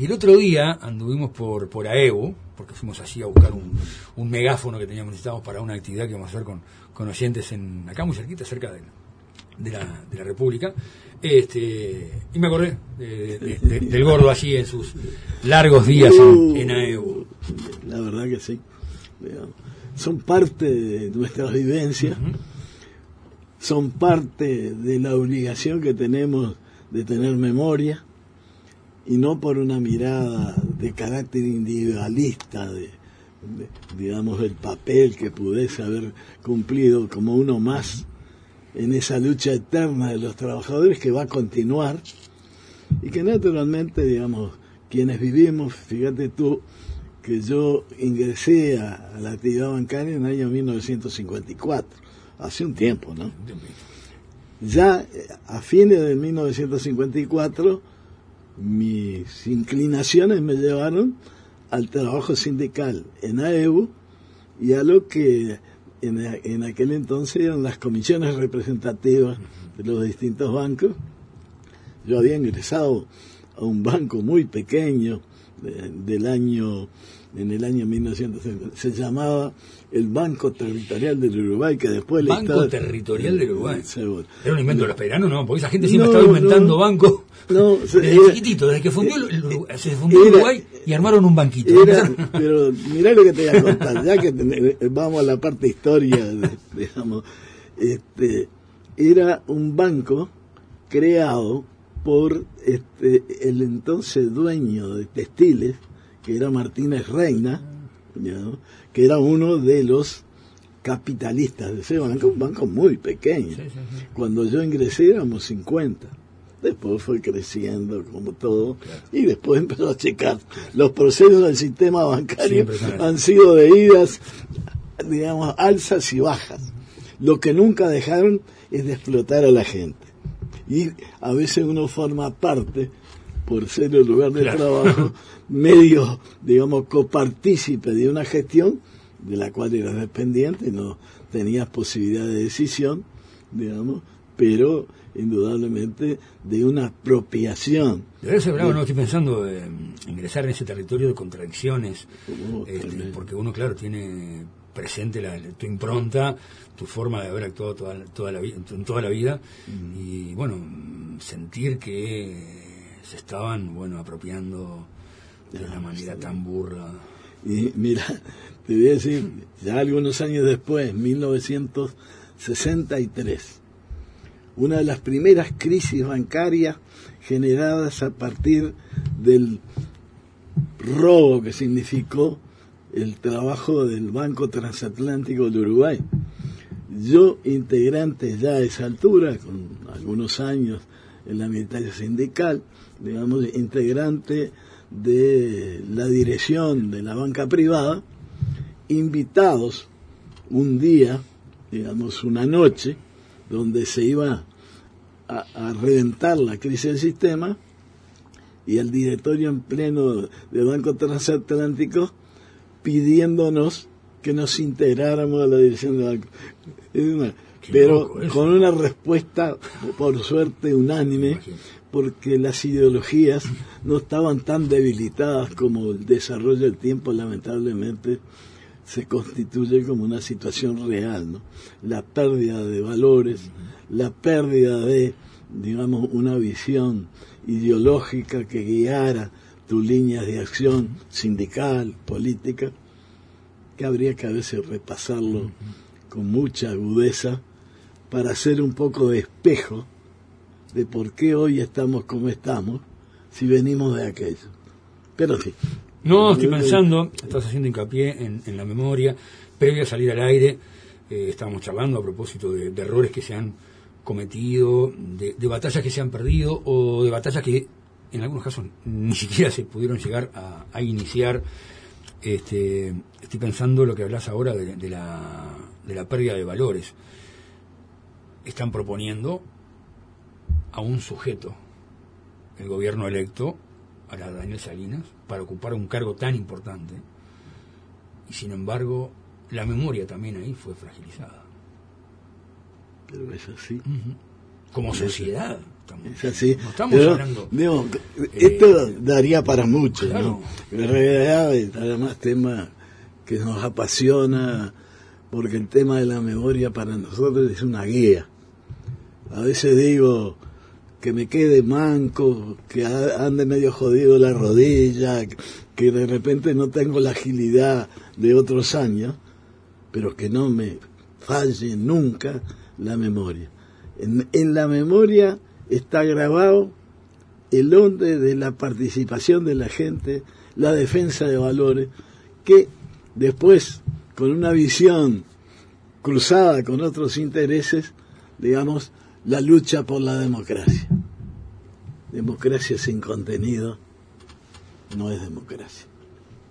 Y el otro día anduvimos por, por AEU, porque fuimos allí a buscar un, un megáfono que teníamos necesitábamos para una actividad que vamos a hacer con, con oyentes en, acá muy cerquita, cerca de, de, la, de la República. Este, y me acordé de- de- de- del gordo allí en sus largos días en, en AEU. La verdad que sí. Son parte de nuestras vivencias, son parte de la obligación que tenemos de tener memoria y no por una mirada de carácter individualista, de, de, digamos, el papel que pudiese haber cumplido como uno más en esa lucha eterna de los trabajadores que va a continuar y que naturalmente, digamos, quienes vivimos, fíjate tú, que yo ingresé a, a la actividad bancaria en el año 1954, hace un tiempo, ¿no? Ya eh, a fines de 1954, mis inclinaciones me llevaron al trabajo sindical en AEU y a lo que en, en aquel entonces eran las comisiones representativas de los distintos bancos. Yo había ingresado a un banco muy pequeño del año en el año 1950 se llamaba el Banco Territorial del Uruguay que después Banco Estado- Territorial del Uruguay. Seguro. ¿Era un invento de los pederanos? No, porque esa gente siempre No, estaba inventando no. bancos. No, desde era- chiquitito, desde que fundió el, el Uruguay- se fundió Era- Uruguay y armaron un banquito. Era, pero mirá lo que te voy a contar, ya que ten- vamos a la parte historia, digamos, este, era un banco creado por este, el entonces dueño de textiles, que era Martínez Reina, que era uno de los capitalistas de ese banco, un banco muy pequeño. Sí, sí, sí. Cuando yo ingresé éramos 50. Después fue creciendo como todo y después empezó a checar. Los procesos del sistema bancario han sido de idas, digamos, alzas y bajas. Lo que nunca dejaron es de explotar a la gente. Y a veces uno forma parte, por ser el lugar de Claro. trabajo, medio, digamos, copartícipe de una gestión de la cual eras dependiente, no tenías posibilidad de decisión, digamos, pero indudablemente de una apropiación. Debe ser bravo, no estoy pensando en ingresar en ese territorio de contradicciones, Oh, este, porque uno, claro, tiene presente la, tu impronta, tu forma de haber actuado toda, la- toda la, en toda la vida, Mm. y bueno, sentir que se estaban, bueno, apropiando de una manera tan burra. Y mira, te voy a decir, ya algunos años después, 1963, una de las primeras crisis bancarias generadas a partir del robo que significó el trabajo del Banco Transatlántico del Uruguay. Yo, integrante ya a esa altura, con algunos años en la militancia sindical, digamos, integrante de la dirección de la banca privada, invitados un día, digamos, una noche, donde se iba a, a reventar la crisis del sistema, y el directorio en pleno del Banco Transatlántico pidiéndonos que nos integráramos a la dirección del banco. Una- pero con una respuesta, por suerte, unánime, porque las ideologías no estaban tan debilitadas como el desarrollo del tiempo, lamentablemente, se constituye como una situación real, ¿no? La pérdida de valores, la pérdida de, digamos, una visión ideológica que guiara tus líneas de acción sindical, política, que habría que a veces repasarlo con mucha agudeza para hacer un poco de espejo de por qué hoy estamos como estamos si venimos de aquello. Pero sí. No, estoy pensando, estás haciendo hincapié en, en la memoria, previo a salir al aire, eh, estábamos charlando a propósito de, de errores que se han cometido, de, de batallas que se han perdido o de batallas que en algunos casos ni siquiera se pudieron llegar a, a iniciar. Este, estoy pensando lo que hablas ahora de, de la, de la pérdida de valores. Están proponiendo a un sujeto, el gobierno electo, a la Daniel Salinas, para ocupar un cargo tan importante. Y sin embargo, la memoria también ahí fue fragilizada. Pero es así. Como sociedad, Es así. No estamos Pero, hablando. digo, eh, esto daría para mucho, claro. ¿no? En realidad es además tema que nos apasiona porque el tema de la memoria para nosotros es una guía. A veces digo que me quede manco, que ande medio jodido la rodilla, que de repente no tengo la agilidad de otros años, pero que no me falle nunca la memoria. En, en la memoria está grabado el onde de la participación de la gente, la defensa de valores, que después, con una visión cruzada con otros intereses, digamos, la lucha por la democracia. Democracia sin contenido no es democracia.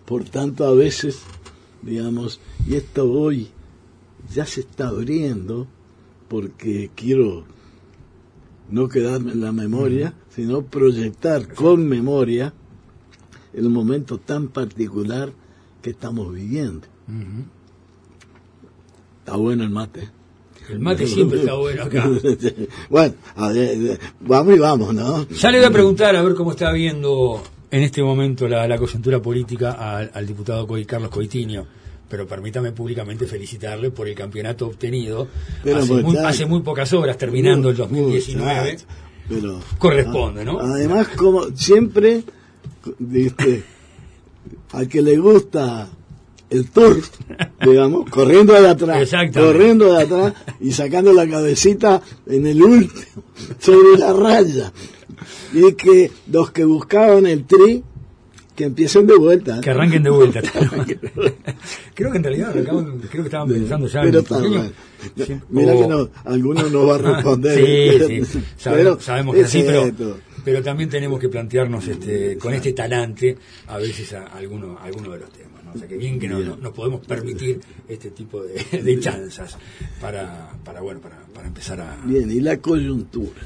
Por tanto, a veces, digamos, y esto hoy ya se está abriendo, porque quiero no quedarme en la memoria, sino proyectar con memoria el momento tan particular que estamos viviendo. Está bueno el mate. El mate siempre está bueno acá. bueno, a ver, vamos y vamos, ¿no? Ya le voy a preguntar a ver cómo está viendo en este momento la, la coyuntura política al, al diputado Carlos Coitinho. Pero permítame públicamente felicitarle por el campeonato obtenido hace, pues, muy, hace muy pocas horas, terminando el Muchacho, 2019. Pero, Corresponde, ¿no? Además, como siempre, viste, al que le gusta el tour, digamos, corriendo de atrás, corriendo de atrás y sacando la cabecita en el último, sobre la raya. Y que los que buscaban el tri, que empiecen de vuelta. Que arranquen de vuelta. creo que en realidad arrancaban- creo que estaban pensando ya Pero en pequeño. Sí, Mira o- que no, alguno nos va a responder. Sí, sí, sabemos, sabemos que así, pero, pero también tenemos que plantearnos este, con este talante a veces a alguno, alguno de los temas. ¿no? O sea, que bien que no, no, no podemos permitir este tipo de, de chanzas para, para, bueno, para, para empezar a... Bien, y la coyuntura.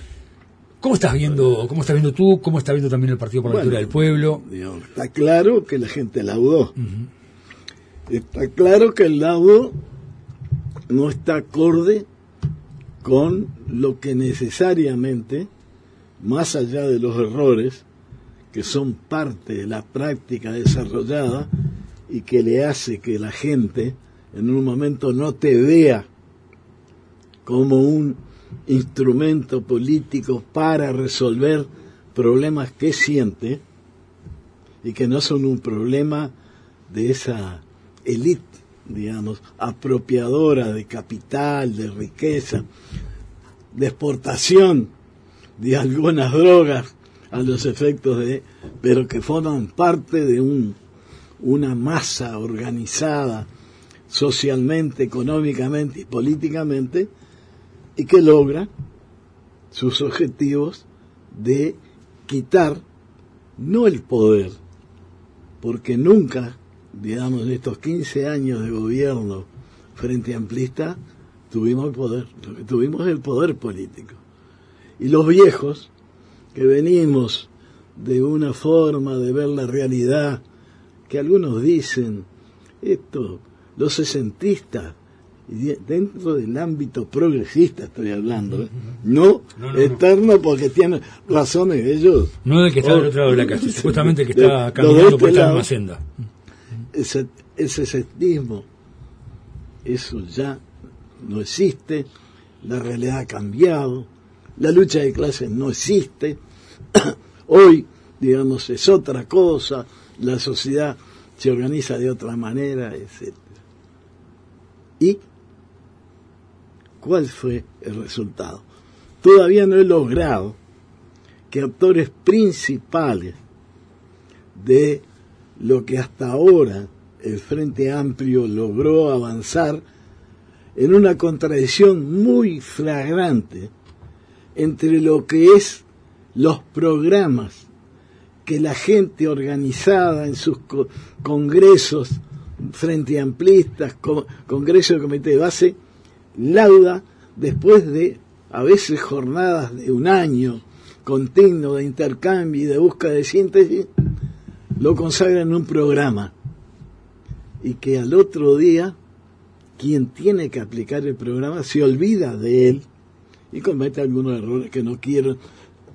¿Cómo estás viendo, cómo estás viendo tú, cómo está viendo también el Partido por la Bueno, del Pueblo? Está claro que la gente laudó. Está claro que el laudo no está acorde con lo que necesariamente, más allá de los errores, que son parte de la práctica desarrollada y que le hace que la gente en un momento no te vea como un instrumento político para resolver problemas que siente y que no son un problema de esa élite, digamos, apropiadora de capital, de riqueza, de exportación de algunas drogas a los efectos de, pero que forman parte de un, una masa organizada socialmente, económicamente y políticamente y que logra sus objetivos de quitar no el poder, porque nunca, digamos, en estos 15 años de gobierno frente amplista, tuvimos el poder, tuvimos el poder político. Y los viejos, que venimos de una forma de ver la realidad, que algunos dicen, esto, los sesentistas, dentro del ámbito progresista estoy hablando, ¿eh? no, No, no, no. eterno porque tienen razones ellos. No del que está del Oh, otro lado de la calle, sí, supuestamente el que está caminando este por esta misma senda. ese, ese sectismo, eso ya no existe, la realidad ha cambiado, la lucha de clases no existe, hoy, digamos, es otra cosa, la sociedad se organiza de otra manera, etc. ¿Y cuál fue el resultado? Todavía no he logrado que actores principales de lo que hasta ahora el Frente Amplio logró avanzar en una contradicción muy flagrante entre lo que es los programas que la gente organizada en sus co- congresos frente amplistas, co- congresos de comité de base, lauda después de a veces jornadas de un año continuo de intercambio y de búsqueda de síntesis, lo consagra en un programa y que al otro día quien tiene que aplicar el programa se olvida de él y comete algunos errores que no quiero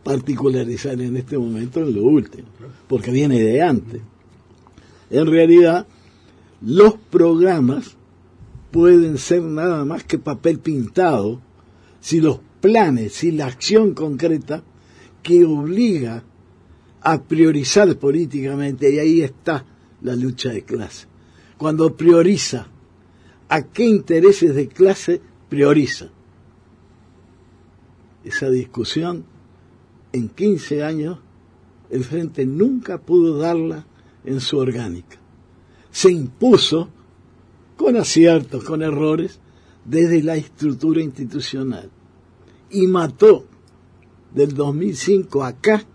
particularizar en este momento en lo último, porque viene de antes. En realidad, los programas pueden ser nada más que papel pintado si los planes, si la acción concreta que obliga a priorizar políticamente, y ahí está la lucha de clase. Cuando prioriza a qué intereses de clase prioriza. Esa discusión en 15 años el Frente nunca pudo darla en su orgánica. Se impuso con aciertos, con errores, desde la estructura institucional. Y mató del 2005 acá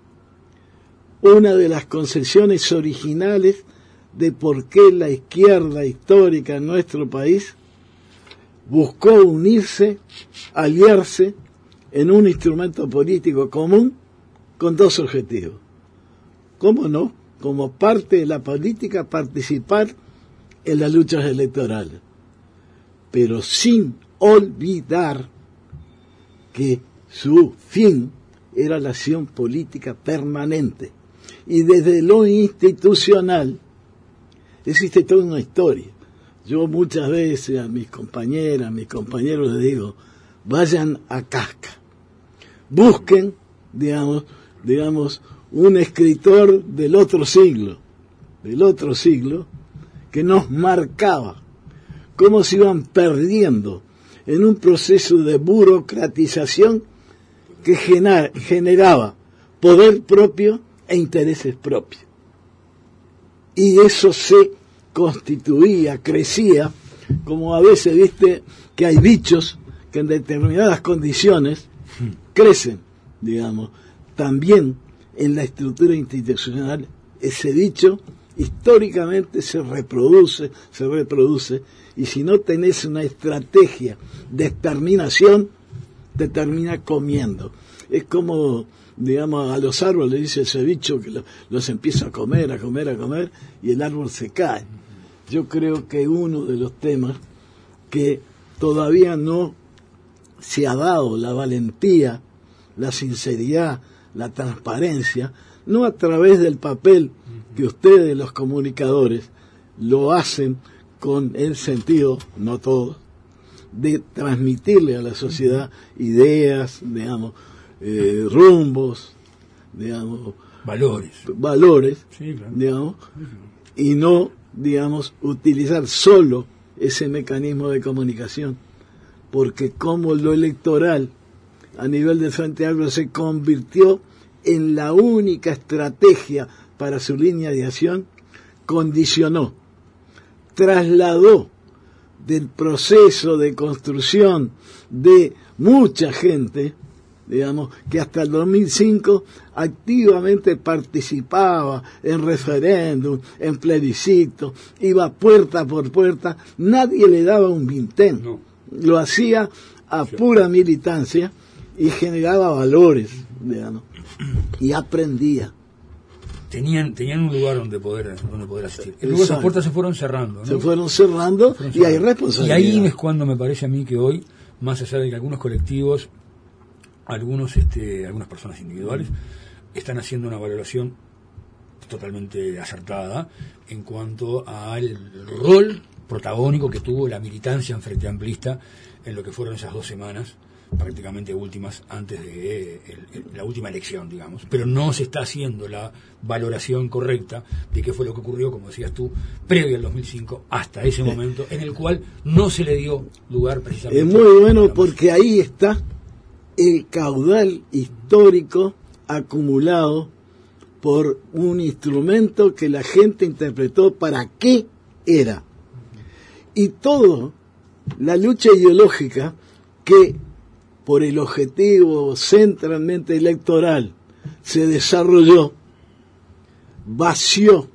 una de las concesiones originales de por qué la izquierda histórica en nuestro país buscó unirse, aliarse en un instrumento político común con dos objetivos. ¿Cómo no? Como parte de la política participar en las luchas electorales, pero sin olvidar que su fin era la acción política permanente. Y desde lo institucional existe toda una historia. Yo muchas veces a mis compañeras, a mis compañeros les digo, vayan a Casca, busquen, digamos, digamos, un escritor del otro siglo, del otro siglo, que nos marcaba cómo se iban perdiendo en un proceso de burocratización que generaba poder propio e intereses propios. Y eso se constituía, crecía, como a veces viste que hay bichos que en determinadas condiciones crecen, digamos. También en la estructura institucional ese dicho históricamente se reproduce, se reproduce, y si no tenés una estrategia de exterminación, te termina comiendo. Es como, digamos, a los árboles dice ese bicho que los empieza a comer, a comer, a comer, y el árbol se cae. Yo creo que uno de los temas que todavía no se ha dado la valentía, la sinceridad, la transparencia, no a través del papel que ustedes, los comunicadores, lo hacen con el sentido, no todos, de transmitirle a la sociedad ideas, digamos, eh, rumbos, digamos, valores, valores, digamos, y no, digamos, utilizar solo ese mecanismo de comunicación, porque como lo electoral a nivel de Frente Agro se convirtió en la única estrategia para su línea de acción, condicionó, trasladó del proceso de construcción de mucha gente, digamos, que hasta el 2005 activamente participaba en referéndum, en plebiscito, iba puerta por puerta, nadie le daba un vintén, lo hacía a pura militancia y generaba valores, digamos, y aprendía. Tenían, tenían un lugar donde poder, donde poder asistir. Luego esas puertas se fueron cerrando. Se fueron cerrando y hay responsabilidad. Y ahí es cuando me parece a mí que hoy, más allá de que algunos colectivos, algunos, este, algunas personas individuales, están haciendo una valoración totalmente acertada en cuanto al rol protagónico que tuvo la militancia en Frente Amplista en lo que fueron esas dos semanas prácticamente últimas antes de la última elección, digamos. Pero no se está haciendo la valoración correcta de qué fue lo que ocurrió, como decías tú, previo al 2005 hasta ese momento, en el cual no se le dio lugar precisamente. Es muy bueno porque ahí está el caudal histórico acumulado por un instrumento que la gente interpretó para qué era. Y todo, la lucha ideológica que por el objetivo centralmente electoral se desarrolló, vació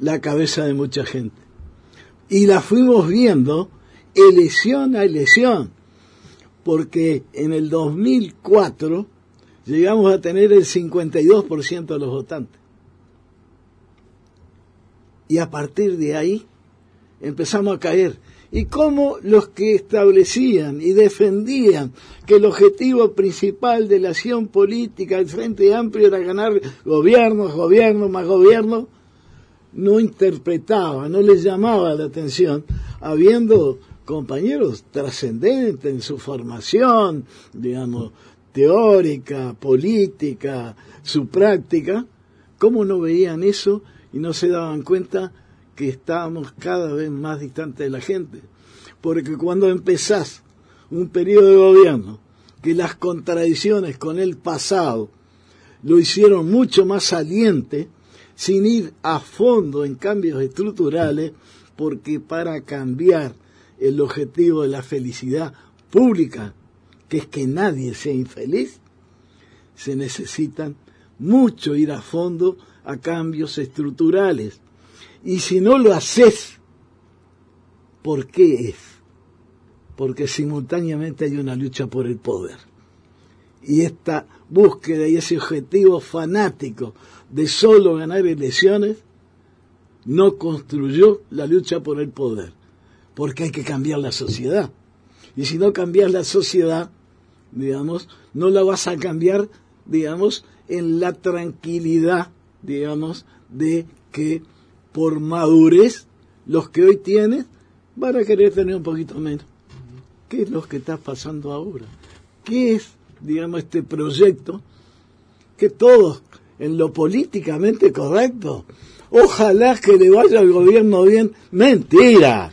la cabeza de mucha gente. Y la fuimos viendo elección a elección, porque en el 2004 llegamos a tener el 52% de los votantes. Y a partir de ahí empezamos a caer. Y cómo los que establecían y defendían que el objetivo principal de la acción política del Frente Amplio era ganar gobiernos, gobiernos, más gobiernos, no interpretaba, no les llamaba la atención, habiendo compañeros trascendentes en su formación, digamos, teórica, política, su práctica, ¿cómo no veían eso y no se daban cuenta que estábamos cada vez más distantes de la gente? Porque cuando empezás un periodo de gobierno, que las contradicciones con el pasado lo hicieron mucho más saliente, sin ir a fondo en cambios estructurales, porque para cambiar el objetivo de la felicidad pública, que es que nadie sea infeliz, se necesitan mucho ir a fondo a cambios estructurales. Y si no lo haces, ¿por qué es? Porque simultáneamente hay una lucha por el poder. Y esta búsqueda y ese objetivo fanático de solo ganar elecciones no construyó la lucha por el poder porque hay que cambiar la sociedad. Y si no cambias la sociedad, digamos, no la vas a cambiar, digamos, en la tranquilidad, digamos, de que por madurez los que hoy tienes van a querer tener un poquito menos. ¿Qué es lo que está pasando ahora? ¿Qué es, digamos, este proyecto que todos en lo políticamente correcto, ojalá que le vaya al gobierno bien, mentira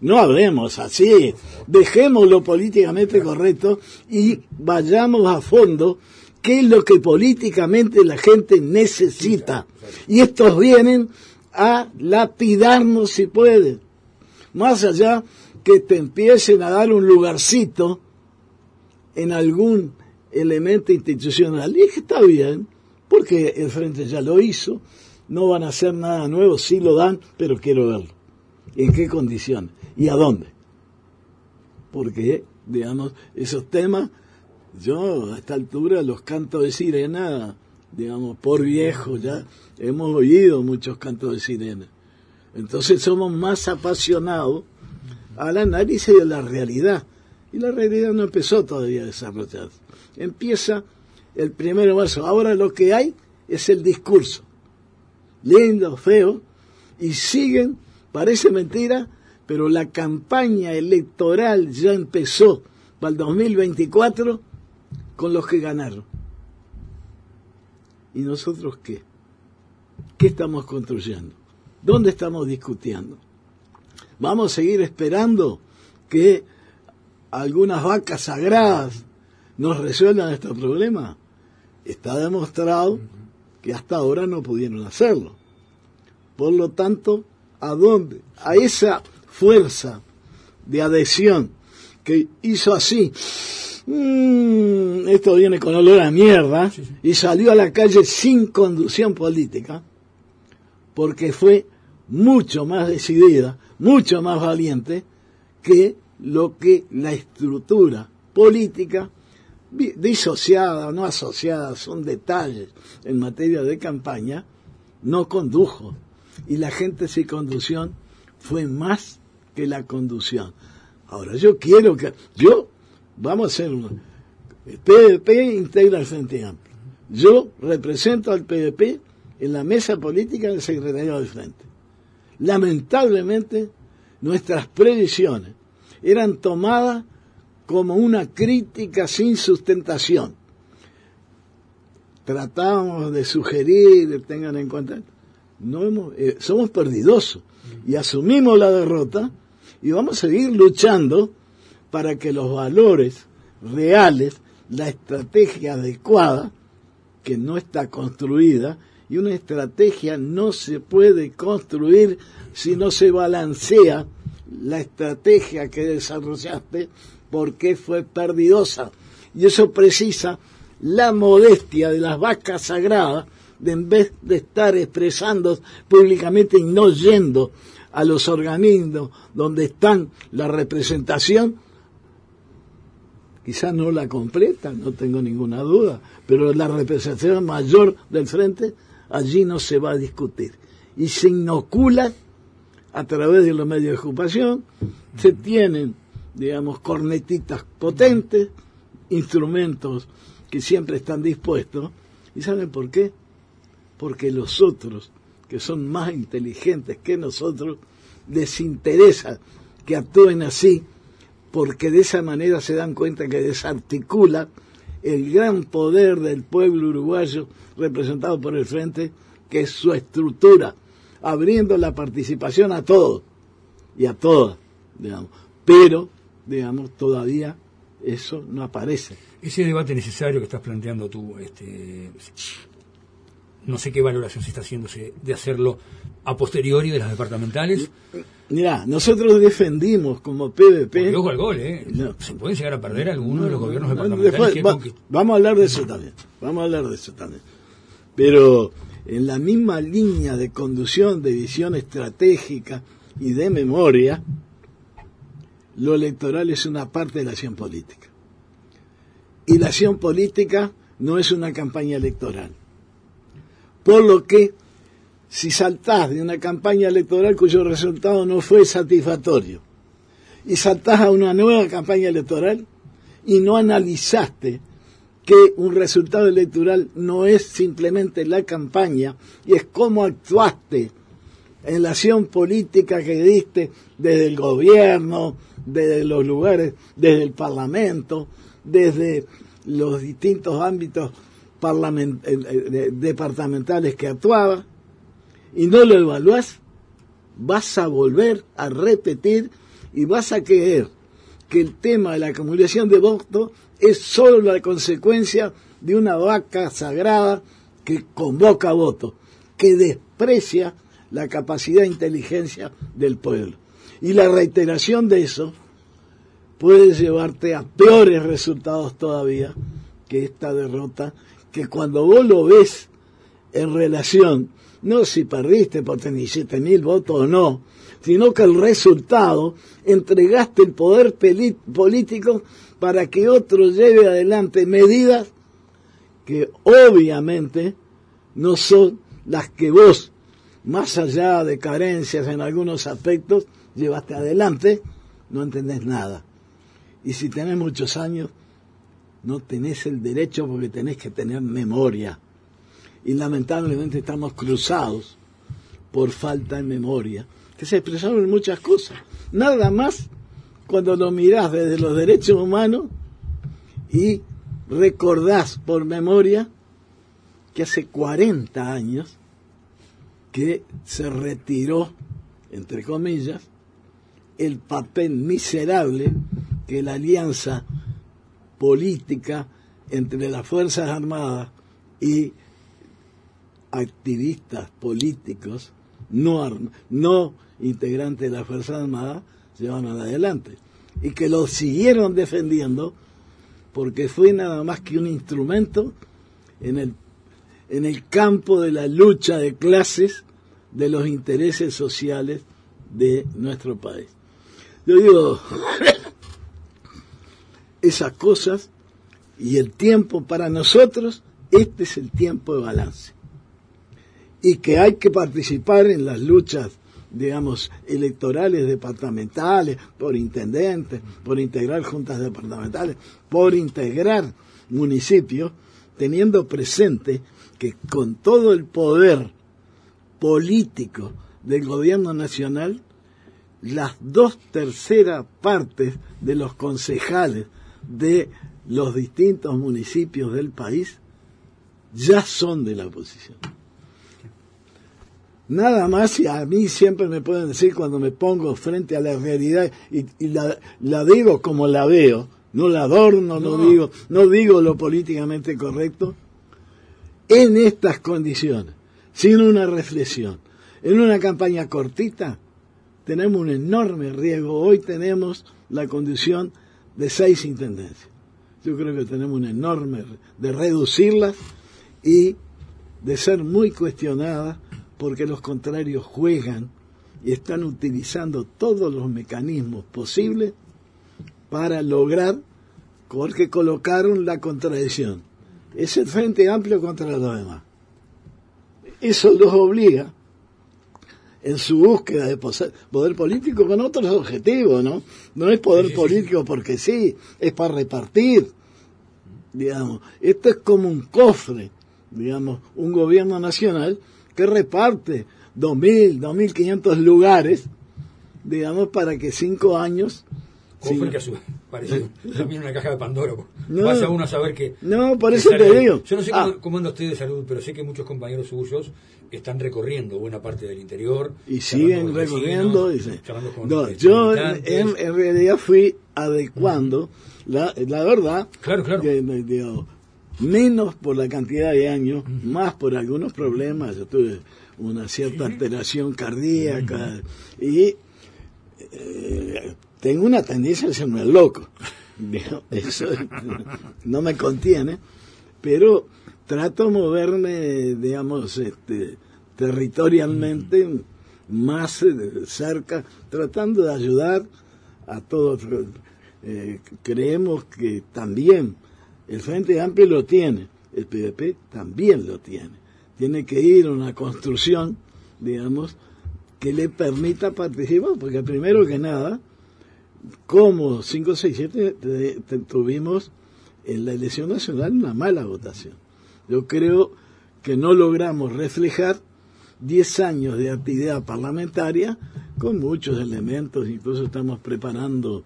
no hablemos así, dejemos lo políticamente correcto y vayamos a fondo qué es lo que políticamente la gente necesita. Y estos vienen a lapidarnos si pueden. Más allá que te empiecen a dar un lugarcito en algún elemento institucional. Y es que está bien, porque el Frente ya lo hizo, no van a hacer nada nuevo, sí lo dan, pero quiero verlo en qué condición y a dónde. Porque, digamos, esos temas, yo a esta altura los cantos de sirena, digamos, por viejo ya, hemos oído muchos cantos de sirena. Entonces somos más apasionados al análisis de la realidad. Y la realidad no empezó todavía a desarrollarse. Empieza el primero marzo. Ahora lo que hay es el discurso. Lindo, feo, y siguen Parece mentira, pero la campaña electoral ya empezó para el 2024 con los que ganaron. ¿Y nosotros qué? ¿Qué estamos construyendo? ¿Dónde estamos discutiendo? ¿Vamos a seguir esperando que algunas vacas sagradas nos resuelvan este problema? Está demostrado que hasta ahora no pudieron hacerlo. Por lo tanto, ¿A dónde? A esa fuerza de adhesión que hizo así. Mm, esto viene con olor a mierda. Y salió a la calle sin conducción política. Porque fue mucho más decidida, mucho más valiente que lo que la estructura política disociada o no asociada, son detalles en materia de campaña, no condujo y la gente sin conducción fue más que la conducción. Ahora, yo quiero que, yo, vamos a hacer un, PDP integra el Frente Amplio. Yo represento al PDP en la mesa política del secretario del Frente. Lamentablemente, nuestras previsiones eran tomadas como una crítica sin sustentación. Tratábamos de sugerir, tengan en cuenta, no hemos, eh, somos perdidosos y asumimos la derrota y vamos a seguir luchando para que los valores reales, la estrategia adecuada, que no está construida, y una estrategia no se puede construir si no se balancea la estrategia que desarrollaste porque fue perdidosa. Y eso precisa la modestia de las vacas sagradas de en vez de estar expresando públicamente y no yendo a los organismos donde están la representación, quizás no la completa, no tengo ninguna duda, pero la representación mayor del frente, allí no se va a discutir. Y se inocula a través de los medios de ocupación, se tienen, digamos, cornetitas potentes, instrumentos que siempre están dispuestos. ¿Y saben por qué? Porque los otros, que son más inteligentes que nosotros, les interesa que actúen así, porque de esa manera se dan cuenta que desarticula el gran poder del pueblo uruguayo representado por el Frente, que es su estructura, abriendo la participación a todos y a todas, digamos. Pero, digamos, todavía eso no aparece. Ese debate necesario que estás planteando tú, este, no sé qué valoración se está haciéndose de hacerlo a posteriori de las departamentales. Mira, nosotros defendimos como PVP. Al gol, ¿eh? Se pueden llegar a perder algunos de los gobiernos departamentales. vamos a hablar de eso también. Vamos a hablar de eso también. Pero en la misma línea de conducción, de visión estratégica y de memoria, lo electoral es una parte de la acción política. Y la acción política no es una campaña electoral. Por lo que, si saltás de una campaña electoral cuyo resultado no fue satisfactorio, y saltás a una nueva campaña electoral y no analizaste que un resultado electoral no es simplemente la campaña, y es cómo actuaste en la acción política que diste desde el gobierno, desde los lugares, desde el Parlamento, desde los distintos ámbitos departamentales que actuaba, y no lo evaluás, vas a volver a repetir y vas a creer que el tema de la acumulación de votos es solo la consecuencia de una vaca sagrada que convoca votos, que desprecia la capacidad e inteligencia del pueblo. Y la reiteración de eso puede llevarte a peores resultados todavía que esta derrota, que cuando vos lo ves en relación, no si perdiste por tener siete mil votos o no, sino que el resultado entregaste el poder político para que otro lleve adelante medidas que obviamente no son las que vos, más allá de carencias en algunos aspectos, llevaste adelante, no entendés nada. Y si tenés muchos años, no tenés el derecho porque tenés que tener memoria. Y lamentablemente estamos cruzados por falta de memoria, que se expresaron en muchas cosas. Nada más cuando lo mirás desde los derechos humanos y recordás por memoria que hace 40 años que se retiró, entre comillas, el papel miserable que la alianza política entre las Fuerzas Armadas y activistas políticos no, no integrantes de las Fuerzas Armadas llevan adelante y que lo siguieron defendiendo porque fue nada más que un instrumento en el, en el campo de la lucha de clases de los intereses sociales de nuestro país. Yo digo, esas cosas y el tiempo para nosotros, este es el tiempo de balance. Y que hay que participar en las luchas, digamos, electorales departamentales, por intendentes, por integrar juntas departamentales, por integrar municipios, teniendo presente que con todo el poder político del gobierno nacional, las dos terceras partes de los concejales de los distintos municipios del país ya son de la oposición. Nada más y a mí siempre me pueden decir cuando me pongo frente a la realidad y, la, la, digo como la veo, no la adorno, no. digo, no digo lo políticamente correcto, en estas condiciones, sin una reflexión, en una campaña cortita, tenemos un enorme riesgo. Hoy tenemos la condición de seis intendencias. Yo creo que tenemos un enorme de reducirlas y de ser muy cuestionadas porque los contrarios juegan y están utilizando todos los mecanismos posibles para lograr porque colocaron la contradicción. Es el Frente Amplio contra los demás. Eso los obliga en su búsqueda de poder político con otros objetivos, ¿no? No es poder político porque sí, es para repartir, digamos. Esto es como un cofre, digamos, un gobierno nacional que reparte 2.000, 2.500 lugares, digamos, para que cinco años Cofre que parece también una caja de Pandora. No, Pasa uno a saber que. No, por eso te digo. Yo no sé cómo, ah. cómo, anda usted de salud, pero sé que muchos compañeros suyos están recorriendo buena parte del interior. Y siguen recorriendo. no, yo en, realidad fui adecuando, la, la verdad, claro, claro. Que, menos por la cantidad de años, más por algunos problemas. Yo tuve una cierta alteración cardíaca y. Eh, tengo una tendencia a serme loco. Eso no me contiene, pero trato de moverme, digamos, este, territorialmente más eh, cerca, tratando de ayudar a todos. Eh, creemos que también el Frente Amplio lo tiene, el PDP también lo tiene. Tiene que ir a una construcción, digamos, que le permita participar, porque primero que nada, como 567 tuvimos en la elección nacional una mala votación. Yo creo que no logramos reflejar 10 años de actividad parlamentaria con muchos elementos, incluso estamos preparando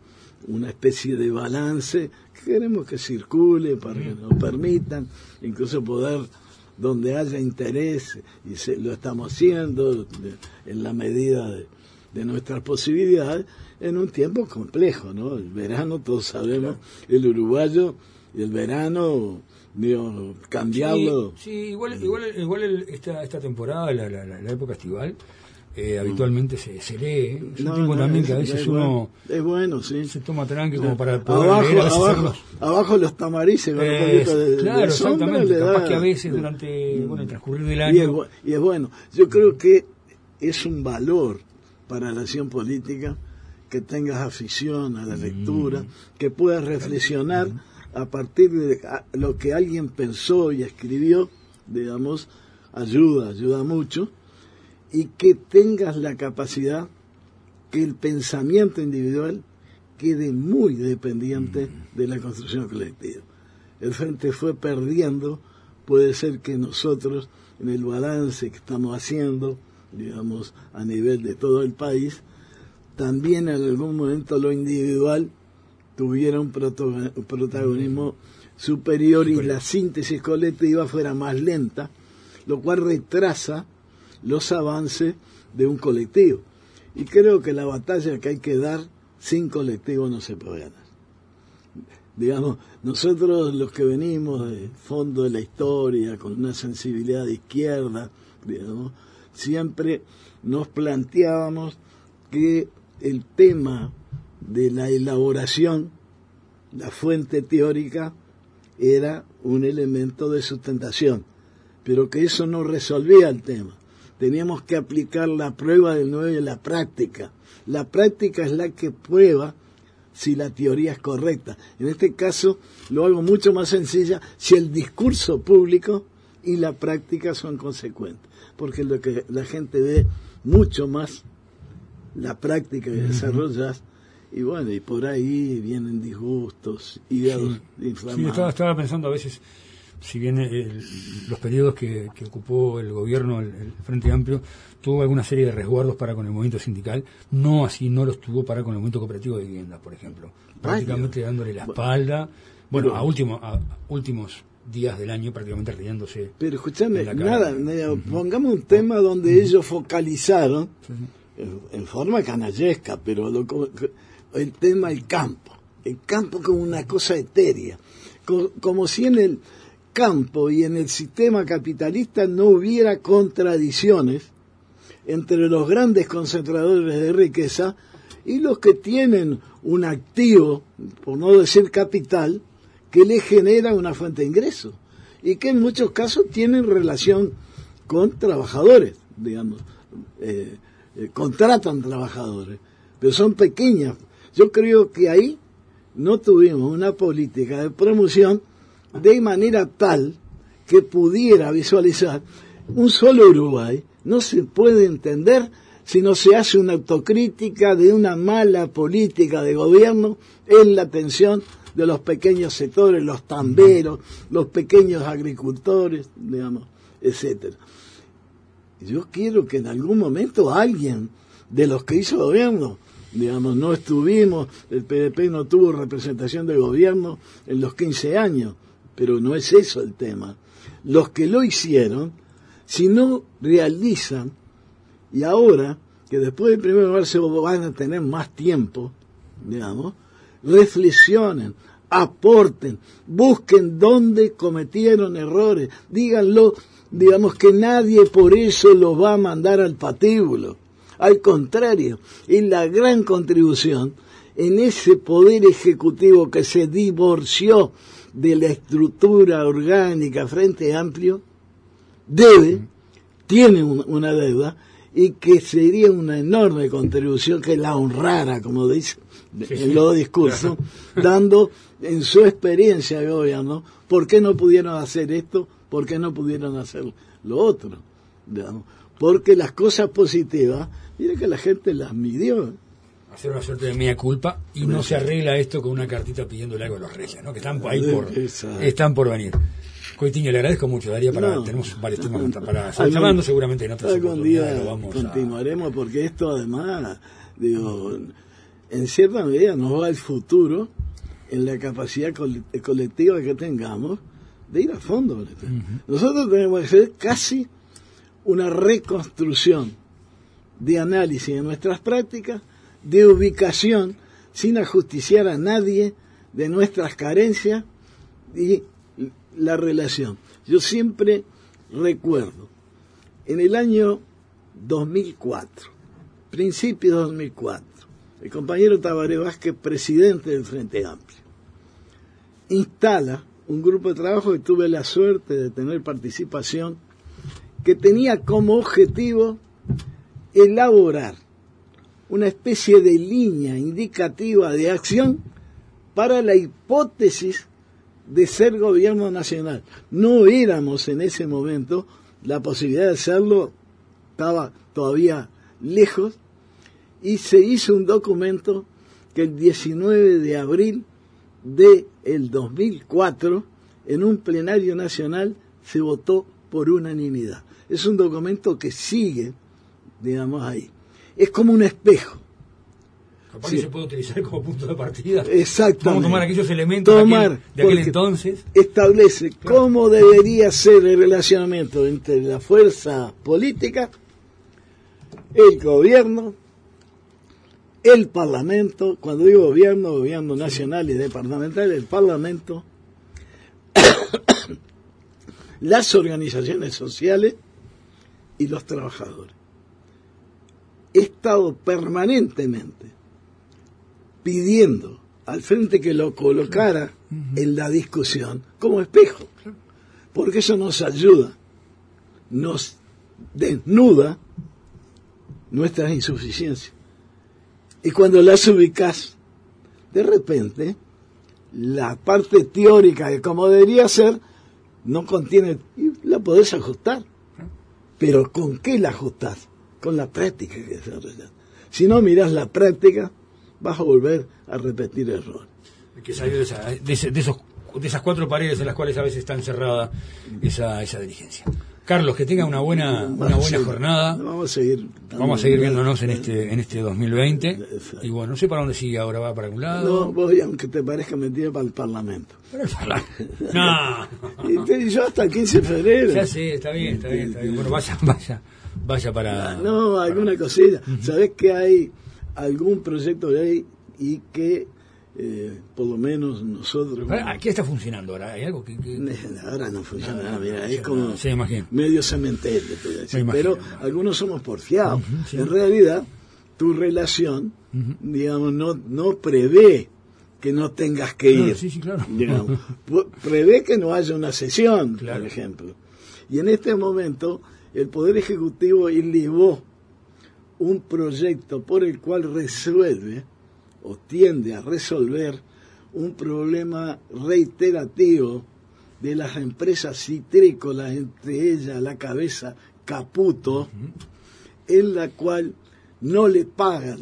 una especie de balance que queremos que circule para que nos permitan incluso poder donde haya interés y se, lo estamos haciendo en la medida de, de nuestras posibilidades en un tiempo complejo, ¿no? El verano, todos sabemos, el uruguayo, el verano, digo, cambiarlo. Sí, igual, igual, igual esta, esta temporada, la, la, la época estival, eh, habitualmente se, se lee. Es un tiempo también que a veces uno es bueno, sí. se toma tranqui como para poder abajo, leer, abajo, abajo los tamarices con un de, Claro, exactamente. Capaz que a veces durante bueno, el transcurrir del año. Y es, bueno. Yo creo que es un valor para la acción política que tengas afición a la lectura, que puedas reflexionar a partir de lo que alguien pensó y escribió, digamos, ayuda, ayuda mucho, y que tengas la capacidad que el pensamiento individual quede muy dependiente de la construcción colectiva. El frente fue perdiendo, puede ser que nosotros, en el balance que estamos haciendo, digamos, a nivel de todo el país, también en algún momento lo individual tuviera un, protagonismo superior y la síntesis colectiva fuera más lenta, lo cual retrasa los avances de un colectivo. Y creo que la batalla que hay que dar sin colectivo no se puede ganar. Digamos, nosotros los que venimos de fondo de la historia, con una sensibilidad de izquierda, digamos, siempre nos planteábamos que el tema de la elaboración, la fuente teórica, era un elemento de sustentación, pero que eso no resolvía el tema. Teníamos que aplicar la prueba del nuevo en la práctica. La práctica es la que prueba si la teoría es correcta. En este caso lo hago mucho más sencilla si el discurso público y la práctica son consecuentes, porque lo que la gente ve mucho más la práctica que desarrollas y bueno, y por ahí vienen disgustos, ideas inflamados. Sí, estaba, pensando a veces, si bien los periodos que, ocupó el gobierno, el, Frente Amplio, tuvo alguna serie de resguardos para con el movimiento sindical, no así no los tuvo para con el movimiento cooperativo de vivienda, por ejemplo. Prácticamente dándole la espalda, bueno, a, último, a últimos días del año prácticamente riéndose. Pero escúchame, nada, pongamos un tema donde ellos focalizaron en forma canallesca, pero el tema del campo, el campo como una cosa etérea, como, si en el campo y en el sistema capitalista no hubiera contradicciones entre los grandes concentradores de riqueza y los que tienen un activo, por no decir capital, que les genera una fuente de ingreso y que en muchos casos tienen relación con trabajadores, digamos. Eh, eh, contratan trabajadores, pero son pequeñas. Yo creo que ahí no tuvimos una política de promoción de manera tal que pudiera visualizar un solo Uruguay. No se puede entender sino se hace una autocrítica de una mala política de gobierno en la atención de los pequeños sectores, los tamberos, los pequeños agricultores, digamos, etcétera. Yo quiero que en algún momento alguien de los que hizo gobierno, digamos, no estuvimos, el PDP no tuvo representación de gobierno en los 15 años, pero no es eso el tema. Los que lo hicieron, si no realizan, y ahora que después del primero de marzo van a tener más tiempo, digamos, reflexionen, aporten, busquen dónde cometieron errores, díganlo, digamos que nadie por eso los va a mandar al patíbulo. Al contrario, es la gran contribución en ese poder ejecutivo que se divorció de la estructura orgánica Frente Amplio, debe, tiene una deuda, y que sería una enorme contribución que la honrara, como dice en los discursos, dando en su experiencia de gobierno por qué no pudieron hacer esto, por qué no pudieron hacer lo otro. Porque las cosas positivas, mire que la gente las midió. Hacer una suerte de media culpa y no se arregla esto con una cartita pidiéndole algo a los reyes, ¿no? que están ahí por, están por venir. Coitiño, le agradezco mucho, Daría, para, tenemos varios temas para seguir hablando seguramente en otras algún día continuaremos, porque esto además, digo, en cierta medida nos va al futuro en la capacidad colectiva que tengamos de ir a fondo. Nosotros tenemos que hacer casi una reconstrucción de análisis de nuestras prácticas, de ubicación, sin ajusticiar a nadie de nuestras carencias y la relación. Yo siempre recuerdo, en el año 2004, principio de 2004, el compañero Tabaré Vázquez, presidente del Frente Amplio, instala un grupo de trabajo que tuve la suerte de tener participación, que tenía como objetivo elaborar una especie de línea indicativa de acción para la hipótesis de ser gobierno nacional. No éramos en ese momento, la posibilidad de hacerlo estaba todavía lejos, y se hizo un documento que el 19 de abril de el 2004 en un plenario nacional se votó por unanimidad. Es un documento que sigue, digamos ahí. Es como un espejo. Capaz se puede utilizar como punto de partida. Exactamente. Vamos tomar aquellos elementos tomar, de, aquel, entonces. Establece cómo debería ser el relacionamiento entre la fuerza política, el gobierno el Parlamento, cuando digo gobierno, gobierno nacional y departamental, el Parlamento, las organizaciones sociales y los trabajadores. He estado permanentemente pidiendo al frente que lo colocara en la discusión como espejo, porque eso nos ayuda, nos desnuda nuestras insuficiencias y cuando las ubicas, de repente, la parte teórica de cómo debería ser no contiene, y la podés ajustar. Pero ¿con qué la ajustás? Con la práctica que desarrollas. Si no miras la práctica, vas a volver a repetir errores. Que salir de, esa, de, esos, de esas cuatro paredes en las cuales a veces está encerrada esa, esa dirigencia. Carlos, que tenga una buena, una buena jornada. Vamos a seguir. Vamos a seguir viéndonos en este, en este 2020. Y bueno, no sé para dónde sigue ahora, va para algún lado. No, voy, aunque te parezca mentira, para el Parlamento. Para el Parlamento. no. y yo hasta el 15 de febrero. Ya sí, está bien, está bien, está bien. Bueno, vaya, vaya, vaya para. No, alguna cosilla. Sabes que hay algún proyecto de ley y que eh, por lo menos nosotros... ¿Qué está funcionando ahora? ¿Hay algo que...? Ahora no funciona nada, mira, es como medio cementerio, pero algunos somos porfiados. En realidad, tu relación, digamos, no, no prevé que no tengas que ir. sí, sí, claro. prevé que no haya una sesión, por ejemplo. Y en este momento, el Poder Ejecutivo elevó un proyecto por el cual resuelve o tiende a resolver un problema reiterativo de las empresas citrícolas, entre ellas la cabeza Caputo, en la cual no le paga,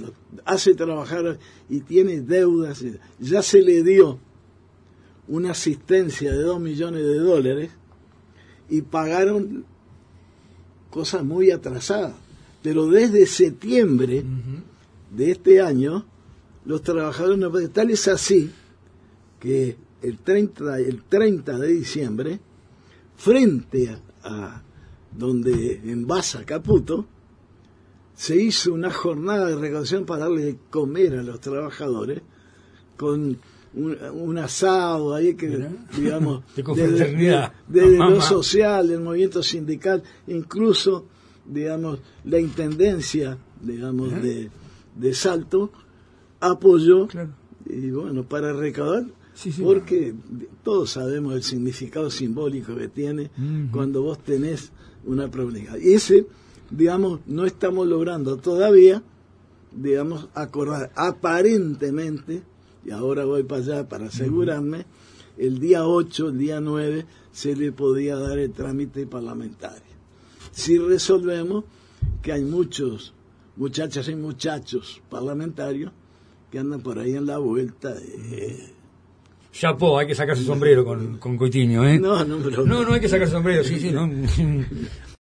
hace trabajar y tiene deudas. Ya se le dio una asistencia de 2 millones de dólares y pagaron cosas muy atrasadas. Pero desde septiembre de este año, los trabajadores. Tal es así que el 30, el 30 de diciembre, frente a, donde en Baza Caputo, se hizo una jornada de recaudación para darle de comer a los trabajadores con un, asado ahí que, digamos, desde, lo social, del movimiento sindical, incluso, digamos, la intendencia, digamos, de, de Salto apoyó, y bueno, para recaudar, porque todos sabemos el significado simbólico que tiene cuando vos tenés una problemática. Y ese, digamos, no estamos logrando todavía, digamos, acordar. Aparentemente y ahora voy para allá para asegurarme, el día 8, el día 9, se le podía dar el trámite parlamentario. Si resolvemos que hay muchos muchachas y muchachos parlamentarios que andan por ahí en la vuelta. De... Chapó, hay que sacarse sombrero con, con Coitiño, ¿eh? No, no, No, no hay que sacarse sombrero, sí, sí, no.